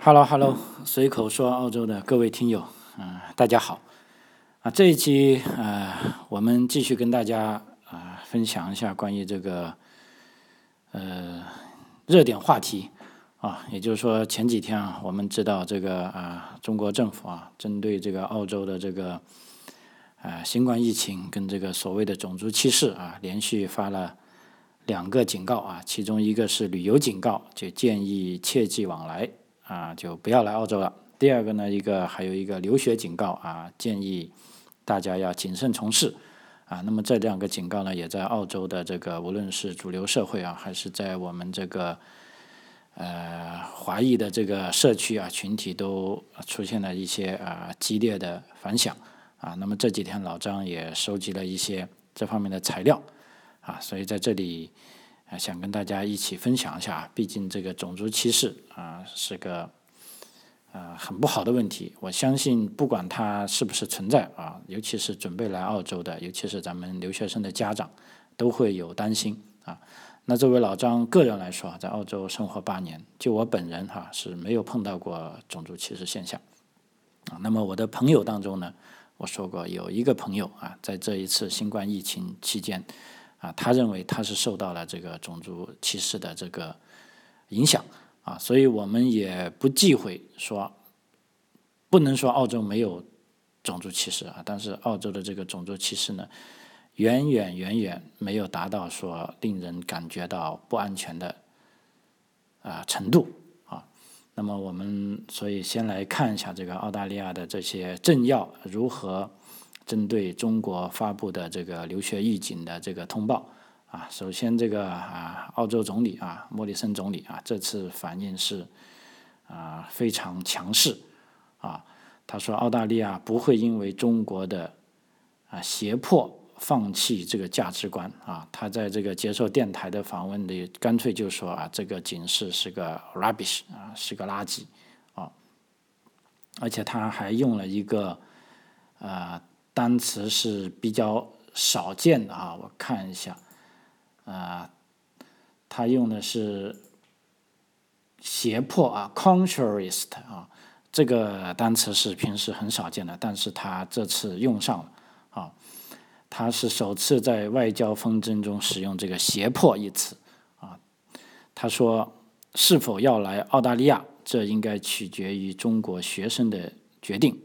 Hello，Hello，随口说澳洲的各位听友，嗯，大家好。啊，这一期呃，我们继续跟大家啊分享一下关于这个呃热点话题啊，也就是说前几天啊，我们知道这个啊中国政府啊针对这个澳洲的这个啊新冠疫情跟这个所谓的种族歧视啊，连续发了两个警告啊，其中一个是旅游警告，就建议切忌往来。啊，就不要来澳洲了。第二个呢，一个还有一个留学警告啊，建议大家要谨慎从事啊。那么这两个警告呢，也在澳洲的这个无论是主流社会啊，还是在我们这个呃华裔的这个社区啊群体，都出现了一些啊激烈的反响啊。那么这几天老张也收集了一些这方面的材料啊，所以在这里。啊，想跟大家一起分享一下，毕竟这个种族歧视啊是个啊很不好的问题。我相信不管它是不是存在啊，尤其是准备来澳洲的，尤其是咱们留学生的家长，都会有担心啊。那作为老张个人来说，在澳洲生活八年，就我本人哈是没有碰到过种族歧视现象啊。那么我的朋友当中呢，我说过有一个朋友啊，在这一次新冠疫情期间。啊，他认为他是受到了这个种族歧视的这个影响啊，所以我们也不忌讳说，不能说澳洲没有种族歧视啊，但是澳洲的这个种族歧视呢，远远远远没有达到说令人感觉到不安全的啊程度啊。那么我们所以先来看一下这个澳大利亚的这些政要如何。针对中国发布的这个留学预警的这个通报啊，首先这个啊，澳洲总理啊，莫里森总理啊，这次反应是啊非常强势啊。他说澳大利亚不会因为中国的啊胁迫放弃这个价值观啊。他在这个接受电台的访问里，干脆就说啊，这个警示是个 rubbish 啊，是个垃圾啊。而且他还用了一个啊。单词是比较少见的啊，我看一下，啊，他用的是胁迫啊，contrarist 啊，这个单词是平时很少见的，但是他这次用上了啊，他是首次在外交纷争中使用这个胁迫一词啊，他说是否要来澳大利亚，这应该取决于中国学生的决定。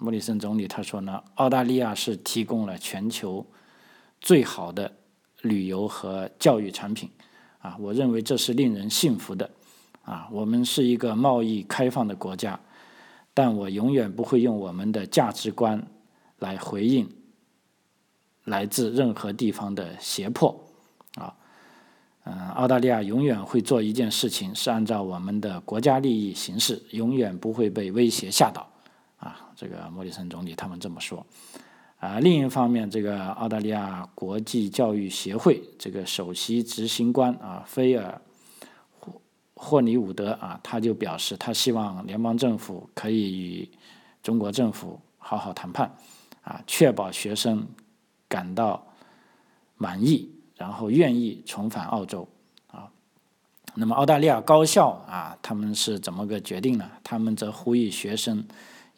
莫里森总理他说呢，澳大利亚是提供了全球最好的旅游和教育产品，啊，我认为这是令人信服的，啊，我们是一个贸易开放的国家，但我永远不会用我们的价值观来回应来自任何地方的胁迫，啊，嗯，澳大利亚永远会做一件事情，是按照我们的国家利益行事，永远不会被威胁吓倒。啊，这个莫里森总理他们这么说。啊，另一方面，这个澳大利亚国际教育协会这个首席执行官啊，菲尔霍霍尼伍德啊，他就表示，他希望联邦政府可以与中国政府好好谈判，啊，确保学生感到满意，然后愿意重返澳洲。啊，那么澳大利亚高校啊，他们是怎么个决定呢？他们则呼吁学生。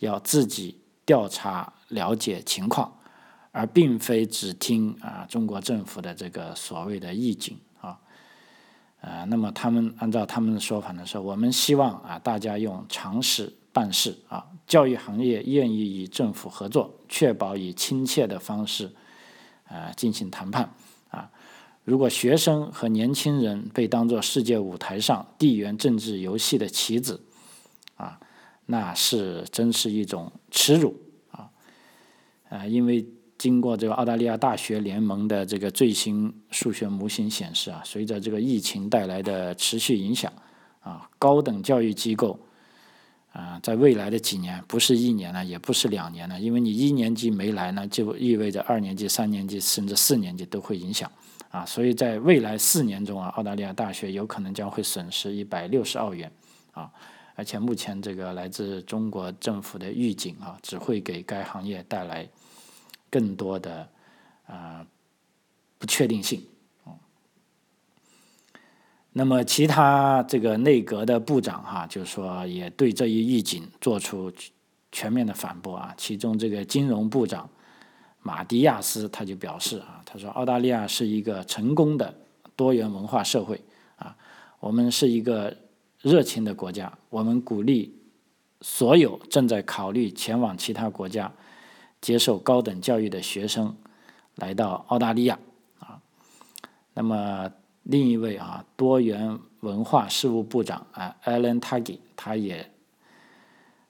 要自己调查了解情况，而并非只听啊中国政府的这个所谓的意境啊，呃，那么他们按照他们的说法呢，说我们希望啊大家用常识办事啊，教育行业愿意与政府合作，确保以亲切的方式啊进行谈判啊。如果学生和年轻人被当作世界舞台上地缘政治游戏的棋子啊。那是真是一种耻辱啊！啊，因为经过这个澳大利亚大学联盟的这个最新数学模型显示啊，随着这个疫情带来的持续影响啊，高等教育机构啊，在未来的几年，不是一年了，也不是两年了，因为你一年级没来呢，就意味着二年级、三年级甚至四年级都会影响啊，所以在未来四年中啊，澳大利亚大学有可能将会损失一百六十澳元啊。而且目前这个来自中国政府的预警啊，只会给该行业带来更多的啊不确定性。那么其他这个内阁的部长哈，就是说也对这一预警做出全面的反驳啊。其中这个金融部长马蒂亚斯他就表示啊，他说澳大利亚是一个成功的多元文化社会啊，我们是一个热情的国家，我们鼓励所有正在考虑前往其他国家接受高等教育的学生来到澳大利亚啊。那么。另一位啊，多元文化事务部长啊，Alan Taggy，他也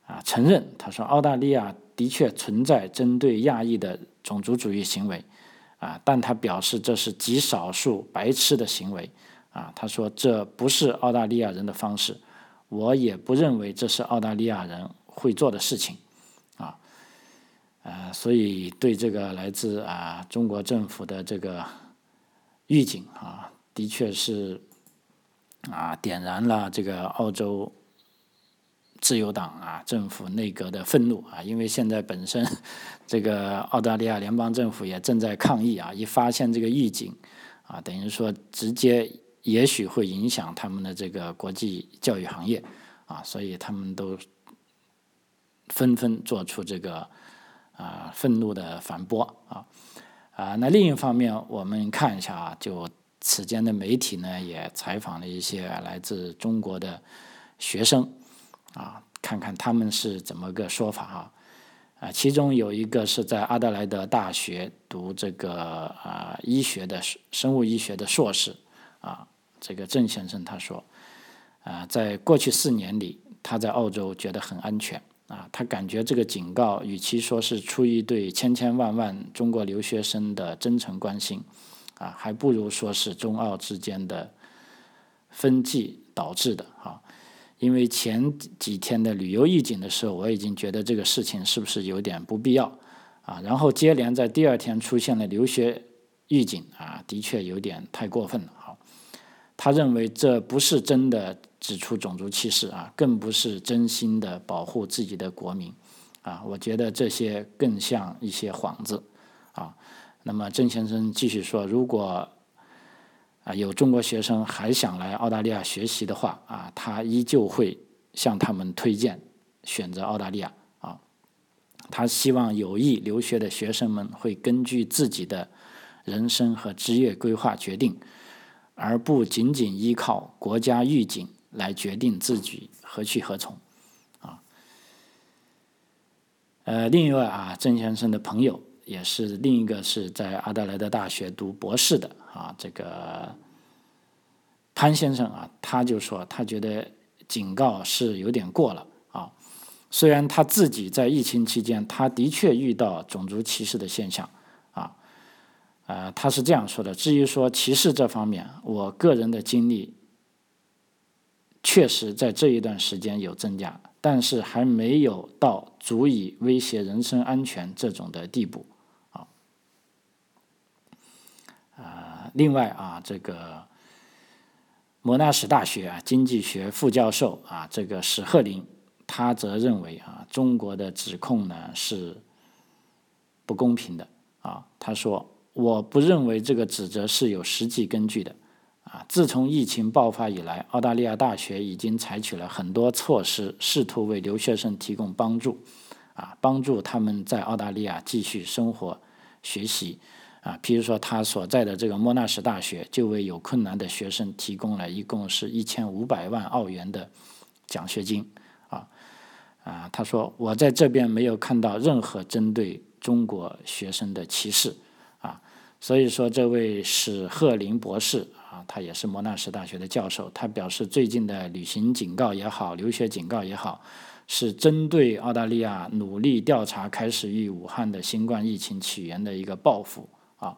啊承认，他说澳大利亚的确存在针对亚裔的种族主义行为啊，但他表示这是极少数白痴的行为啊。他说这不是澳大利亚人的方式，我也不认为这是澳大利亚人会做的事情啊。呃，所以对这个来自啊中国政府的这个预警啊。的确是啊，点燃了这个澳洲自由党啊政府内阁的愤怒啊，因为现在本身 这个澳大利亚联邦政府也正在抗议啊，一发现这个预警啊，等于说直接也许会影响他们的这个国际教育行业啊，所以他们都纷纷做出这个啊愤怒的反驳啊啊，那另一方面我们看一下啊，就。此间的媒体呢，也采访了一些来自中国的学生，啊，看看他们是怎么个说法啊？啊，其中有一个是在阿德莱德大学读这个啊医学的生物医学的硕士，啊，这个郑先生他说，啊，在过去四年里，他在澳洲觉得很安全，啊，他感觉这个警告与其说是出于对千千万万中国留学生的真诚关心。啊，还不如说是中澳之间的分际导致的啊，因为前几天的旅游预警的时候，我已经觉得这个事情是不是有点不必要啊？然后接连在第二天出现了留学预警啊，的确有点太过分了。他认为这不是真的指出种族歧视啊，更不是真心的保护自己的国民啊。我觉得这些更像一些幌子啊。那么郑先生继续说，如果啊有中国学生还想来澳大利亚学习的话啊，他依旧会向他们推荐选择澳大利亚啊。他希望有意留学的学生们会根据自己的人生和职业规划决定，而不仅仅依靠国家预警来决定自己何去何从啊。呃，另一位啊，郑先生的朋友。也是另一个是在阿德莱德大学读博士的啊，这个潘先生啊，他就说他觉得警告是有点过了啊。虽然他自己在疫情期间，他的确遇到种族歧视的现象，呃，他是这样说的。至于说歧视这方面，我个人的经历确实在这一段时间有增加，但是还没有到足以威胁人身安全这种的地步。啊，啊另外啊，这个莫纳什大学啊经济学副教授啊，这个史赫林，他则认为啊，中国的指控呢是不公平的啊。他说：“我不认为这个指责是有实际根据的啊。自从疫情爆发以来，澳大利亚大学已经采取了很多措施，试图为留学生提供帮助啊，帮助他们在澳大利亚继续生活、学习。”啊，譬如说他所在的这个莫纳什大学，就为有困难的学生提供了一共是一千五百万澳元的奖学金。啊，啊，他说我在这边没有看到任何针对中国学生的歧视。所以说这位史鹤林博士啊，他也是莫纳什大学的教授，他表示最近的旅行警告也好，留学警告也好，是针对澳大利亚努力调查开始于武汉的新冠疫情起源的一个报复。啊，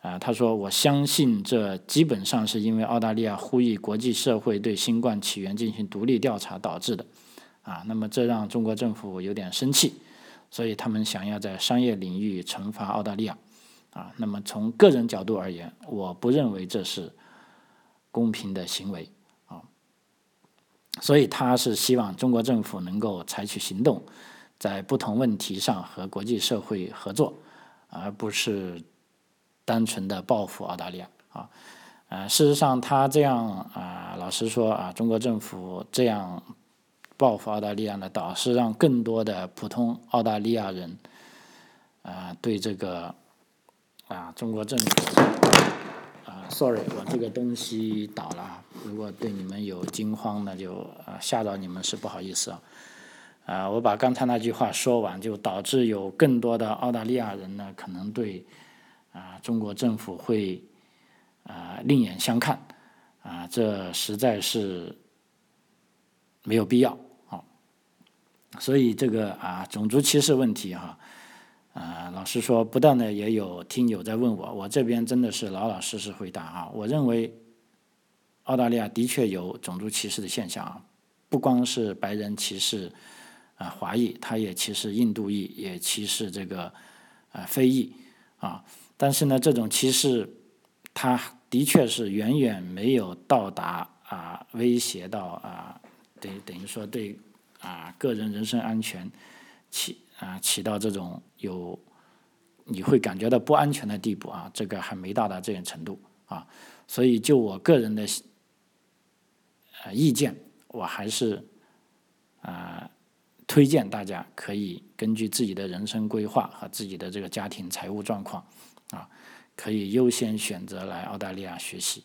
啊，他说：“我相信这基本上是因为澳大利亚呼吁国际社会对新冠起源进行独立调查导致的。”啊，那么这让中国政府有点生气，所以他们想要在商业领域惩罚澳大利亚。啊，那么从个人角度而言，我不认为这是公平的行为。啊，所以他是希望中国政府能够采取行动，在不同问题上和国际社会合作。而不是单纯的报复澳大利亚啊，啊，事实上他这样啊，老实说啊，中国政府这样报复澳大利亚呢，倒，是让更多的普通澳大利亚人啊对这个啊中国政府啊，sorry，我这个东西倒了，如果对你们有惊慌，那就啊吓到你们是不好意思啊。啊，我把刚才那句话说完，就导致有更多的澳大利亚人呢，可能对啊中国政府会啊另眼相看，啊，这实在是没有必要啊。所以这个啊种族歧视问题哈，老实说，不断的也有听友在问我，我这边真的是老老实实回答啊。我认为澳大利亚的确有种族歧视的现象啊，不光是白人歧视。啊，华裔他也歧视印度裔，也歧视这个啊非裔啊。但是呢，这种歧视，他的确是远远没有到达啊威胁到啊等等于说对啊个人人身安全起啊起到这种有你会感觉到不安全的地步啊，这个还没到达这种程度啊。所以就我个人的呃意见，我还是啊。推荐大家可以根据自己的人生规划和自己的这个家庭财务状况，啊，可以优先选择来澳大利亚学习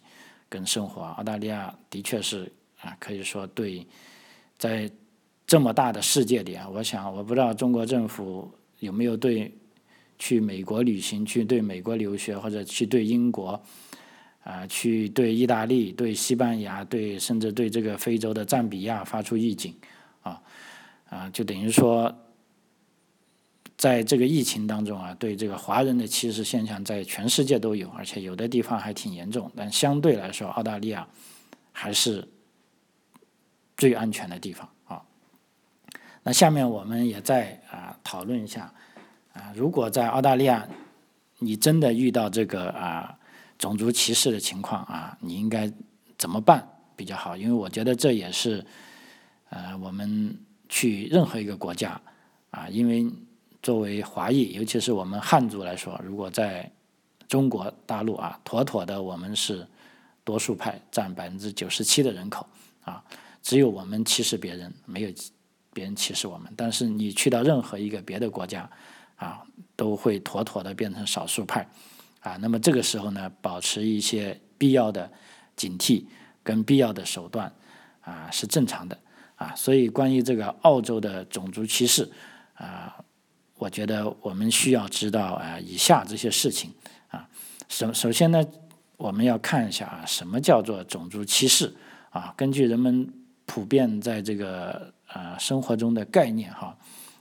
跟生活。澳大利亚的确是啊，可以说对，在这么大的世界里啊，我想我不知道中国政府有没有对去美国旅行、去对美国留学或者去对英国啊、去对意大利、对西班牙、对甚至对这个非洲的赞比亚发出预警啊。啊，就等于说，在这个疫情当中啊，对这个华人的歧视现象在全世界都有，而且有的地方还挺严重。但相对来说，澳大利亚还是最安全的地方。那下面我们也再啊讨论一下啊，如果在澳大利亚你真的遇到这个啊种族歧视的情况啊，你应该怎么办比较好？因为我觉得这也是呃我们。去任何一个国家，啊，因为作为华裔，尤其是我们汉族来说，如果在中国大陆啊，妥妥的我们是多数派，占百分之九十七的人口啊，只有我们歧视别人，没有别人歧视我们。但是你去到任何一个别的国家，啊，都会妥妥的变成少数派，啊，那么这个时候呢，保持一些必要的警惕跟必要的手段，啊，是正常的。啊，所以关于这个澳洲的种族歧视，啊，我觉得我们需要知道啊以下这些事情啊。首首先呢，我们要看一下啊，什么叫做种族歧视啊？根据人们普遍在这个啊生活中的概念哈，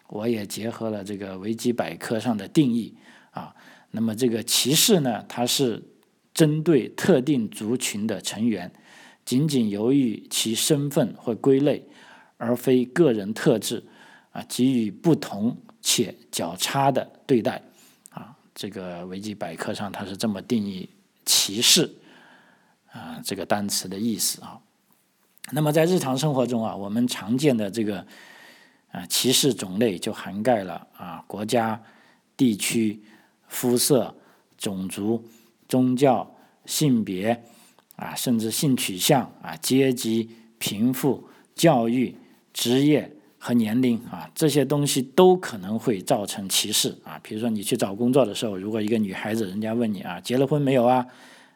我也结合了这个维基百科上的定义啊。那么这个歧视呢，它是针对特定族群的成员，仅仅由于其身份或归类。而非个人特质，啊，给予不同且较差的对待，啊，这个维基百科上它是这么定义歧视，啊，这个单词的意思啊。那么在日常生活中啊，我们常见的这个啊歧视种类就涵盖了啊国家、地区、肤色、种族、宗教、性别啊，甚至性取向啊、阶级、贫富、教育。职业和年龄啊，这些东西都可能会造成歧视啊。比如说，你去找工作的时候，如果一个女孩子，人家问你啊，结了婚没有啊？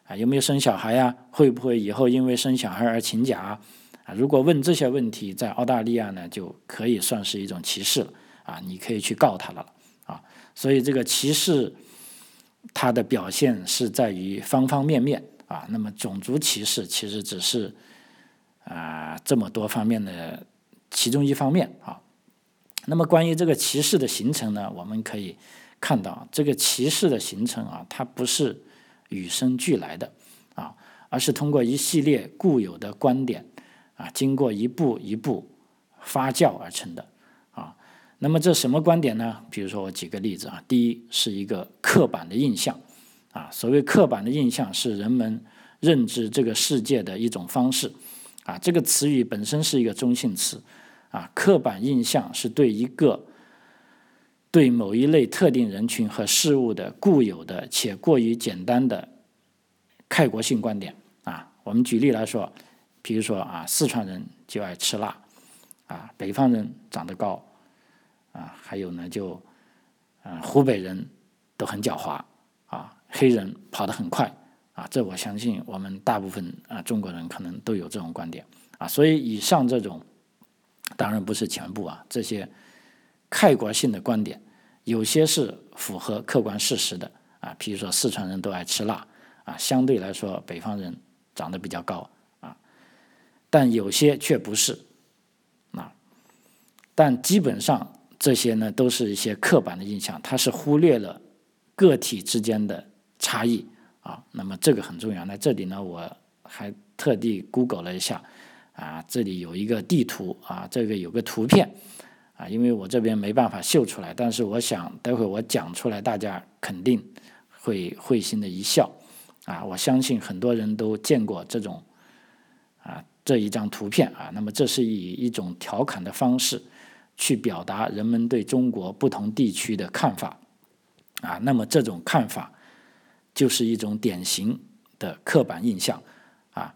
啊，有没有生小孩呀？会不会以后因为生小孩而请假啊？如果问这些问题，在澳大利亚呢，就可以算是一种歧视了啊。你可以去告他了啊。所以这个歧视，它的表现是在于方方面面啊。那么种族歧视其实只是啊这么多方面的。其中一方面啊，那么关于这个歧视的形成呢，我们可以看到，这个歧视的形成啊，它不是与生俱来的啊，而是通过一系列固有的观点啊，经过一步一步发酵而成的啊。那么这什么观点呢？比如说我举个例子啊，第一是一个刻板的印象啊，所谓刻板的印象是人们认知这个世界的一种方式啊，这个词语本身是一个中性词。啊，刻板印象是对一个对某一类特定人群和事物的固有的且过于简单的概括性观点。啊我们举例来说，比如说啊，四川人就爱吃辣，啊，北方人长得高，啊，还有呢就，啊，湖北人都很狡猾，啊，黑人跑得很快，啊，这我相信我们大部分啊中国人可能都有这种观点，啊，所以以上这种，当然不是全部啊，这些概括性的观点，有些是符合客观事实的，啊，比如说四川人都爱吃辣，啊，相对来说北方人。长得比较高啊，但有些却不是啊。但基本上这些呢，都是一些刻板的印象，它是忽略了个体之间的差异啊。那么这个很重要。那这里呢，我还特地 Google 了一下啊，这里有一个地图啊，这个有个图片啊，因为我这边没办法秀出来，但是我想待会我讲出来，大家肯定会会心的一笑。啊，我相信很多人都见过这种啊这一张图片啊。那么这是以一种调侃的方式去表达人们对中国不同地区的看法啊。那么这种看法就是一种典型的刻板印象啊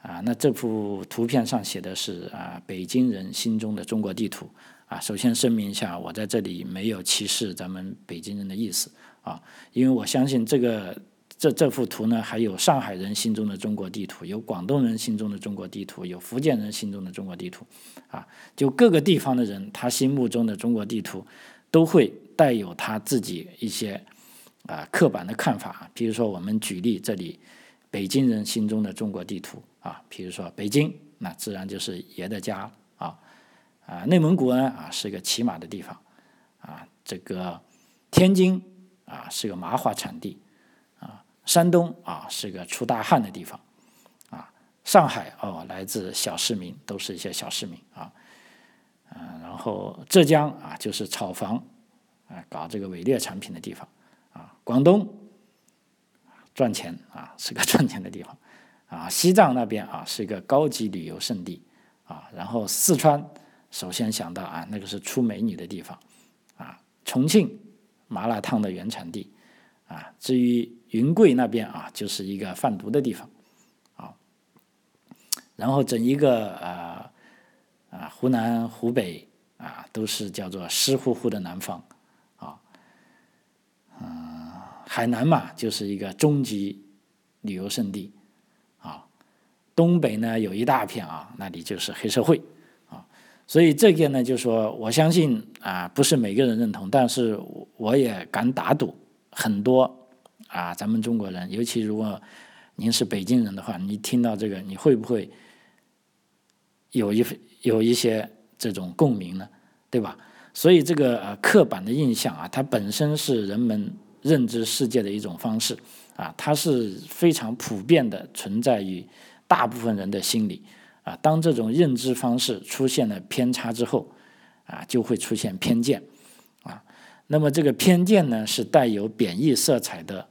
啊。那这幅图片上写的是啊北京人心中的中国地图啊。首先声明一下，我在这里没有歧视咱们北京人的意思啊，因为我相信这个。这这幅图呢，还有上海人心中的中国地图，有广东人心中的中国地图，有福建人心中的中国地图，啊，就各个地方的人，他心目中的中国地图，都会带有他自己一些啊刻板的看法。比如说，我们举例这里，北京人心中的中国地图啊，比如说北京，那自然就是爷的家啊，内蒙古呢啊是一个骑马的地方，啊，这个天津啊是个麻花产地。啊山东啊是个出大汗的地方，啊，上海哦来自小市民，都是一些小市民啊，嗯，然后浙江啊就是炒房，啊搞这个伪劣产品的地方，啊，广东赚钱啊是个赚钱的地方，啊，西藏那边啊是一个高级旅游胜地，啊，然后四川首先想到啊那个是出美女的地方，啊，重庆麻辣烫的原产地，啊，至于。云贵那边啊，就是一个贩毒的地方，啊，然后整一个呃啊湖南、湖北啊，都是叫做湿乎乎的南方，啊，嗯，海南嘛，就是一个终极旅游胜地，啊，东北呢有一大片啊，那里就是黑社会，所以这个呢，就说我相信啊，不是每个人认同，但是我也敢打赌很多。啊，咱们中国人，尤其如果您是北京人的话，你听到这个，你会不会有一有一些这种共鸣呢？对吧？所以这个呃刻板的印象啊，它本身是人们认知世界的一种方式啊，它是非常普遍的存在于大部分人的心里啊。当这种认知方式出现了偏差之后啊，就会出现偏见啊。那么这个偏见呢，是带有贬义色彩的。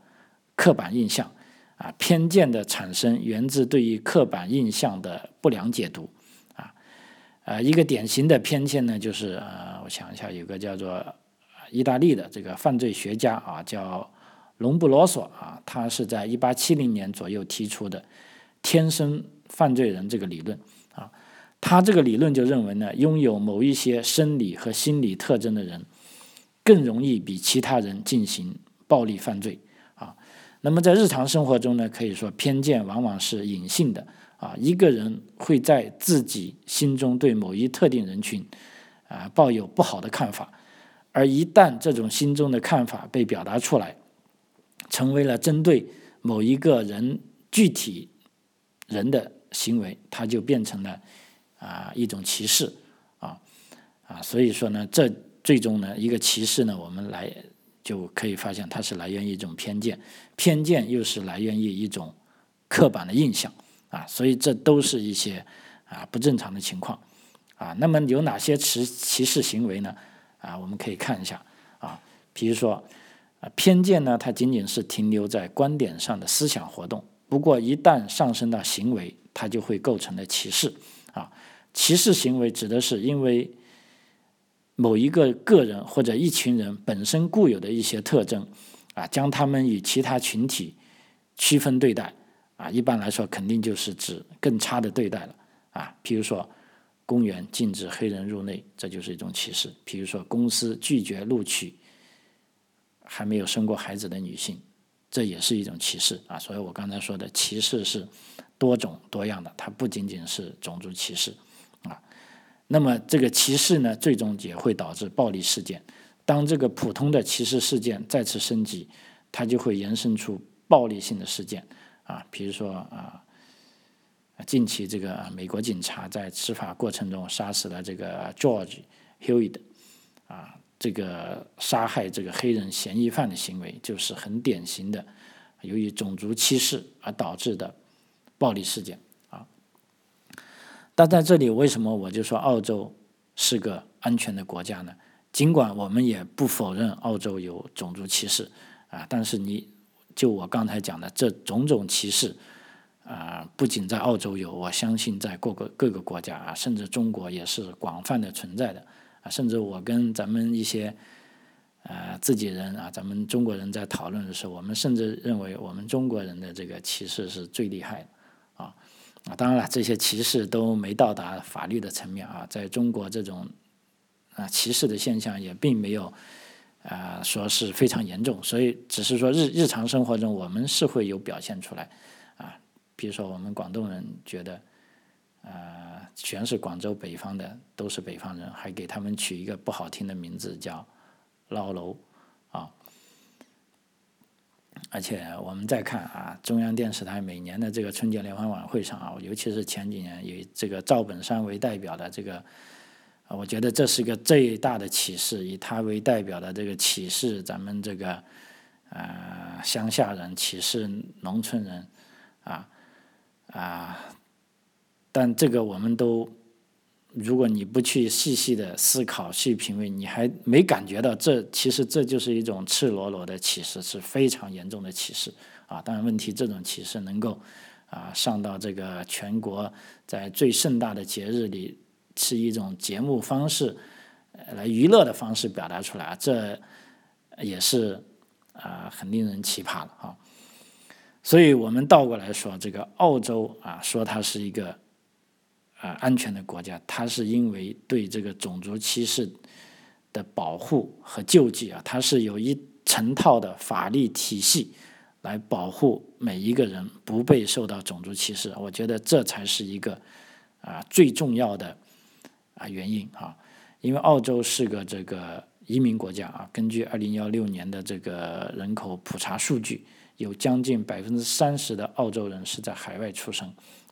刻板印象，啊，偏见的产生源自对于刻板印象的不良解读，啊，呃，一个典型的偏见呢，就是呃，我想一下，有个叫做意大利的这个犯罪学家啊，叫隆布罗索啊，他是在一八七零年左右提出的“天生犯罪人”这个理论啊，他这个理论就认为呢，拥有某一些生理和心理特征的人，更容易比其他人进行暴力犯罪啊。那么在日常生活中呢，可以说偏见往往是隐性的啊。一个人会在自己心中对某一特定人群啊抱有不好的看法，而一旦这种心中的看法被表达出来，成为了针对某一个人具体人的行为，它就变成了啊一种歧视啊啊。所以说呢，这最终呢一个歧视呢，我们来。就可以发现，它是来源于一种偏见，偏见又是来源于一种刻板的印象啊，所以这都是一些啊不正常的情况啊。那么有哪些歧歧视行为呢？啊，我们可以看一下啊，比如说啊，偏见呢，它仅仅是停留在观点上的思想活动，不过一旦上升到行为，它就会构成了歧视啊。歧视行为指的是因为。某一个个人或者一群人本身固有的一些特征，啊，将他们与其他群体区分对待，啊，一般来说肯定就是指更差的对待了啊。譬如说，公园禁止黑人入内，这就是一种歧视；比如说，公司拒绝录取还没有生过孩子的女性，这也是一种歧视啊。所以我刚才说的歧视是多种多样的，它不仅仅是种族歧视啊。那么这个歧视呢，最终也会导致暴力事件。当这个普通的歧视事件再次升级，它就会延伸出暴力性的事件。啊，比如说啊，近期这个美国警察在执法过程中杀死了这个 George Hewitt，啊，这个杀害这个黑人嫌疑犯的行为，就是很典型的由于种族歧视而导致的暴力事件啊。但在这里，为什么我就说澳洲是个安全的国家呢？尽管我们也不否认澳洲有种族歧视啊，但是你。就我刚才讲的这种种歧视，啊，不仅在澳洲有，我相信在各个各个国家啊，甚至中国也是广泛的存在的啊。甚至我跟咱们一些呃自己人啊，咱们中国人在讨论的时候，我们甚至认为我们中国人的这个歧视是最厉害的啊。当然了，这些歧视都没到达法律的层面啊，在中国这种啊歧视的现象也并没有。啊，说是非常严重，所以只是说日日常生活中我们是会有表现出来，啊，比如说我们广东人觉得，啊，全是广州北方的都是北方人，还给他们取一个不好听的名字叫“捞楼”，而且我们再看啊，中央电视台每年的这个春节联欢晚会上啊，尤其是前几年以这个赵本山为代表的这个。我觉得这是一个最大的启示，以他为代表的这个启示，咱们这个呃乡下人启示农村人，啊啊，但这个我们都，如果你不去细细的思考、去品味，你还没感觉到这其实这就是一种赤裸裸的歧视，是非常严重的歧视啊！当然，问题这种歧视能够啊上到这个全国在最盛大的节日里。是一种节目方式，来娱乐的方式表达出来，这也是啊很令人奇葩的啊。所以我们倒过来说，这个澳洲啊，说它是一个啊安全的国家，它是因为对这个种族歧视的保护和救济啊，它是有一成套的法律体系来保护每一个人不被受到种族歧视。我觉得这才是一个啊最重要的。啊，原因啊，因为澳洲是个这个移民国家啊，根据二零幺六年的这个人口普查数据，有将近百分之三十的澳洲人是在海外出生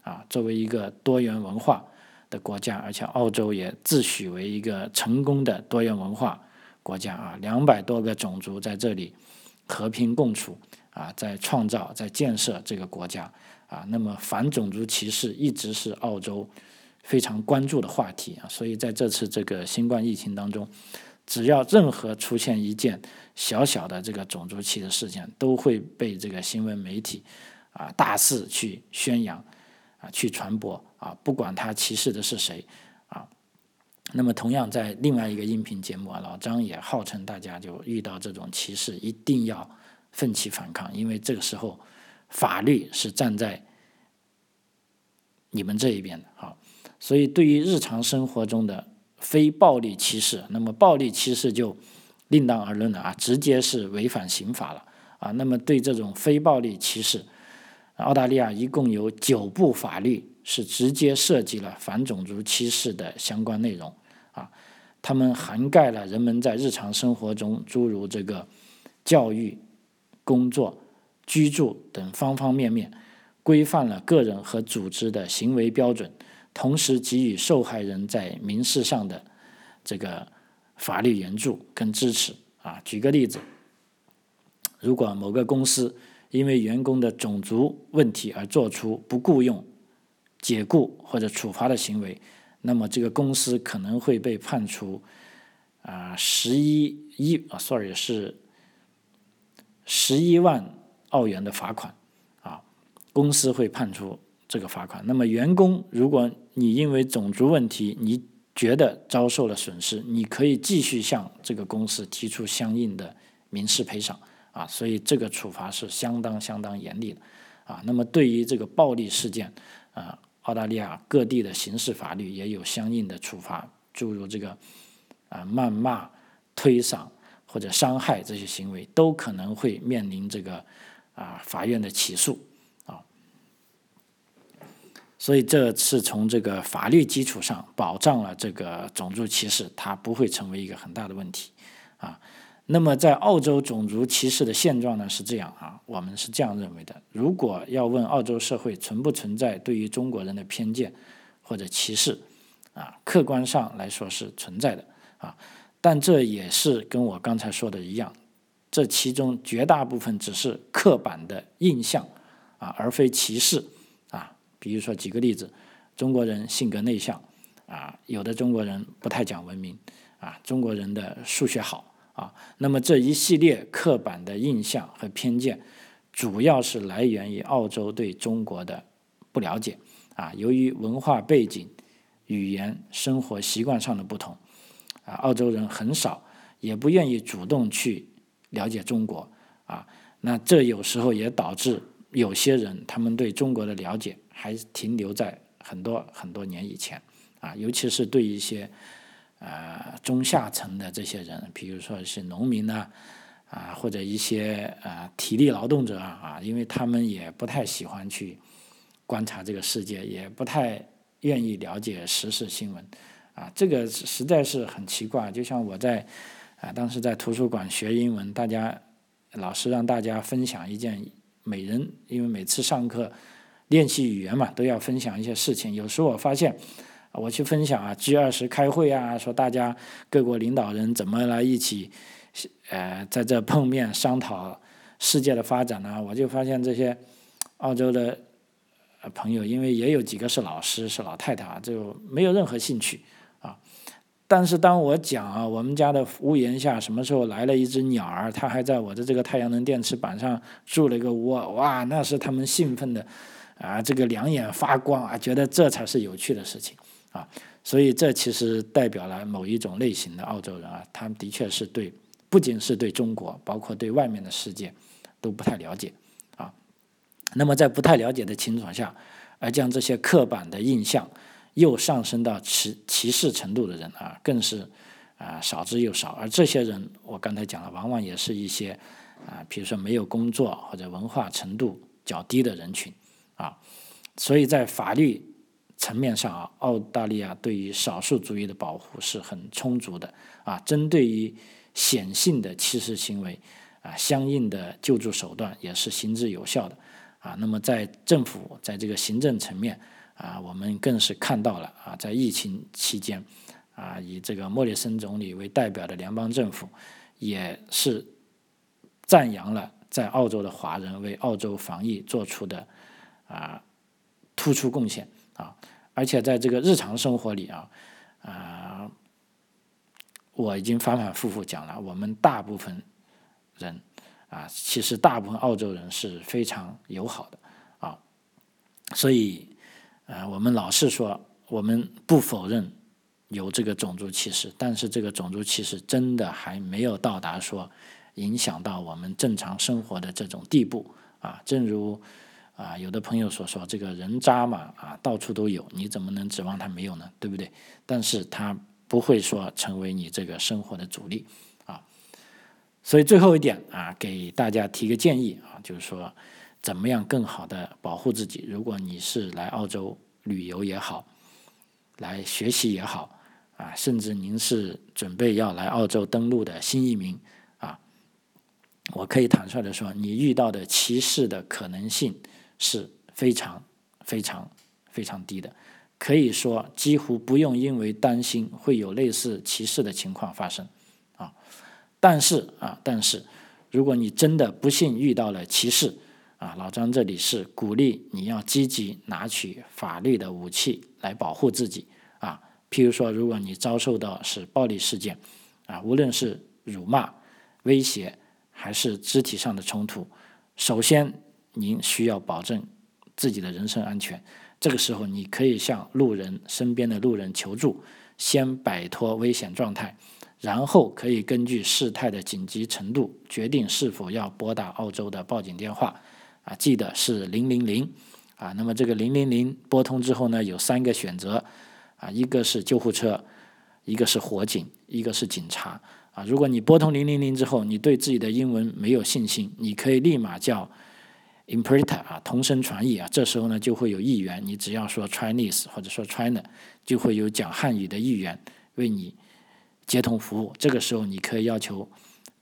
啊。作为一个多元文化的国家，而且澳洲也自诩为一个成功的多元文化国家啊，两百多个种族在这里和平共处啊，在创造、在建设这个国家啊。那么反种族歧视一直是澳洲。非常关注的话题啊，所以在这次这个新冠疫情当中，只要任何出现一件小小的这个种族歧视事件，都会被这个新闻媒体啊大肆去宣扬啊去传播啊，不管他歧视的是谁啊。那么同样在另外一个音频节目啊，老张也号称大家就遇到这种歧视一定要奋起反抗，因为这个时候法律是站在你们这一边的啊。所以，对于日常生活中的非暴力歧视，那么暴力歧视就另当而论了啊，直接是违反刑法了啊。那么，对这种非暴力歧视，澳大利亚一共有九部法律是直接涉及了反种族歧视的相关内容啊。它们涵盖了人们在日常生活中诸如这个教育、工作、居住等方方面面，规范了个人和组织的行为标准。同时给予受害人在民事上的这个法律援助跟支持啊。举个例子，如果某个公司因为员工的种族问题而做出不雇佣、解雇或者处罚的行为，那么这个公司可能会被判处啊十一一啊，sorry 是十一万澳元的罚款啊，公司会判处。这个罚款。那么，员工，如果你因为种族问题，你觉得遭受了损失，你可以继续向这个公司提出相应的民事赔偿啊。所以，这个处罚是相当相当严厉的啊。那么对于这个暴力事件，啊，澳大利亚各地的刑事法律也有相应的处罚，诸如这个啊谩骂、推搡或者伤害这些行为，都可能会面临这个啊法院的起诉。啊所以这是从这个法律基础上保障了这个种族歧视，它不会成为一个很大的问题，啊。那么在澳洲种族歧视的现状呢是这样啊，我们是这样认为的：如果要问澳洲社会存不存在对于中国人的偏见或者歧视，啊，客观上来说是存在的啊。但这也是跟我刚才说的一样，这其中绝大部分只是刻板的印象啊，而非歧视啊。比如说，举个例子，中国人性格内向，啊，有的中国人不太讲文明，啊，中国人的数学好，啊，那么这一系列刻板的印象和偏见，主要是来源于澳洲对中国的不了解，啊，由于文化背景、语言、生活习惯上的不同，啊，澳洲人很少，也不愿意主动去了解中国，啊，那这有时候也导致有些人他们对中国的了解。还停留在很多很多年以前，啊，尤其是对一些呃中下层的这些人，比如说是农民呢，啊，或者一些呃体力劳动者啊，因为他们也不太喜欢去观察这个世界，也不太愿意了解时事新闻，啊，这个实在是很奇怪。就像我在啊当时在图书馆学英文，大家老师让大家分享一件每人，因为每次上课。练习语言嘛，都要分享一些事情。有时候我发现，我去分享啊，G 二十开会啊，说大家各国领导人怎么来一起，呃，在这碰面商讨世界的发展呢？我就发现这些澳洲的朋友，因为也有几个是老师，是老太太啊，就没有任何兴趣啊。但是当我讲啊，我们家的屋檐下什么时候来了一只鸟儿，它还在我的这个太阳能电池板上筑了一个窝，哇，那是他们兴奋的。啊，这个两眼发光啊，觉得这才是有趣的事情啊，所以这其实代表了某一种类型的澳洲人啊，他们的确是对，不仅是对中国，包括对外面的世界都不太了解啊。那么在不太了解的情况下，而将这些刻板的印象又上升到歧歧视程度的人啊，更是啊少之又少。而这些人，我刚才讲了，往往也是一些啊，比如说没有工作或者文化程度较低的人群。啊，所以在法律层面上啊，澳大利亚对于少数族裔的保护是很充足的啊。针对于显性的歧视行为啊，相应的救助手段也是行之有效的啊。那么在政府在这个行政层面啊，我们更是看到了啊，在疫情期间啊，以这个莫里森总理为代表的联邦政府也是赞扬了在澳洲的华人为澳洲防疫做出的。啊，突出贡献啊！而且在这个日常生活里啊，啊，我已经反反复复讲了，我们大部分人啊，其实大部分澳洲人是非常友好的啊，所以啊，我们老是说，我们不否认有这个种族歧视，但是这个种族歧视真的还没有到达说影响到我们正常生活的这种地步啊，正如。啊，有的朋友所说，这个人渣嘛，啊，到处都有，你怎么能指望他没有呢？对不对？但是他不会说成为你这个生活的主力，啊，所以最后一点啊，给大家提个建议啊，就是说，怎么样更好的保护自己？如果你是来澳洲旅游也好，来学习也好，啊，甚至您是准备要来澳洲登陆的新移民，啊，我可以坦率的说，你遇到的歧视的可能性。是非常非常非常低的，可以说几乎不用因为担心会有类似歧视的情况发生啊。但是啊，但是如果你真的不幸遇到了歧视啊，老张这里是鼓励你要积极拿取法律的武器来保护自己啊。譬如说，如果你遭受到是暴力事件啊，无论是辱骂、威胁还是肢体上的冲突，首先。您需要保证自己的人身安全，这个时候你可以向路人身边的路人求助，先摆脱危险状态，然后可以根据事态的紧急程度决定是否要拨打澳洲的报警电话，啊，记得是零零零啊。那么这个零零零拨通之后呢，有三个选择啊，一个是救护车，一个是火警，一个是警察啊。如果你拨通零零零之后，你对自己的英文没有信心，你可以立马叫 interpreter 啊，同声传译啊。这时候呢，就会有译员，你只要说 Chinese 或者说 China，就会有讲汉语的译员为你接通服务。这个时候，你可以要求。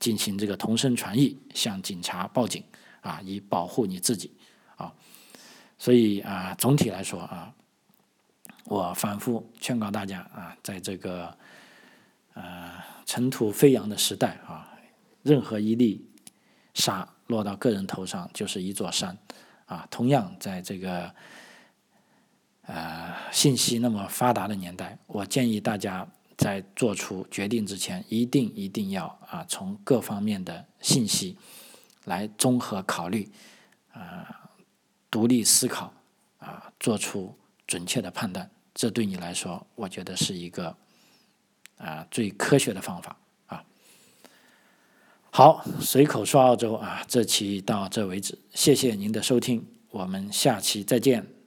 进行这个同声传译，向警察报警啊，以保护你自己啊。所以啊，总体来说啊，我反复劝告大家啊，在这个呃尘土飞扬的时代啊，任何一粒沙落到个人头上就是一座山啊。同样，在这个呃信息那么发达的年代，我建议大家。在做出决定之前，一定一定要啊，从各方面的信息来综合考虑，啊，独立思考，啊，做出准确的判断。这对你来说，我觉得是一个啊最科学的方法。好，随口说澳洲啊，这期到这为止，谢谢您的收听，我们下期再见。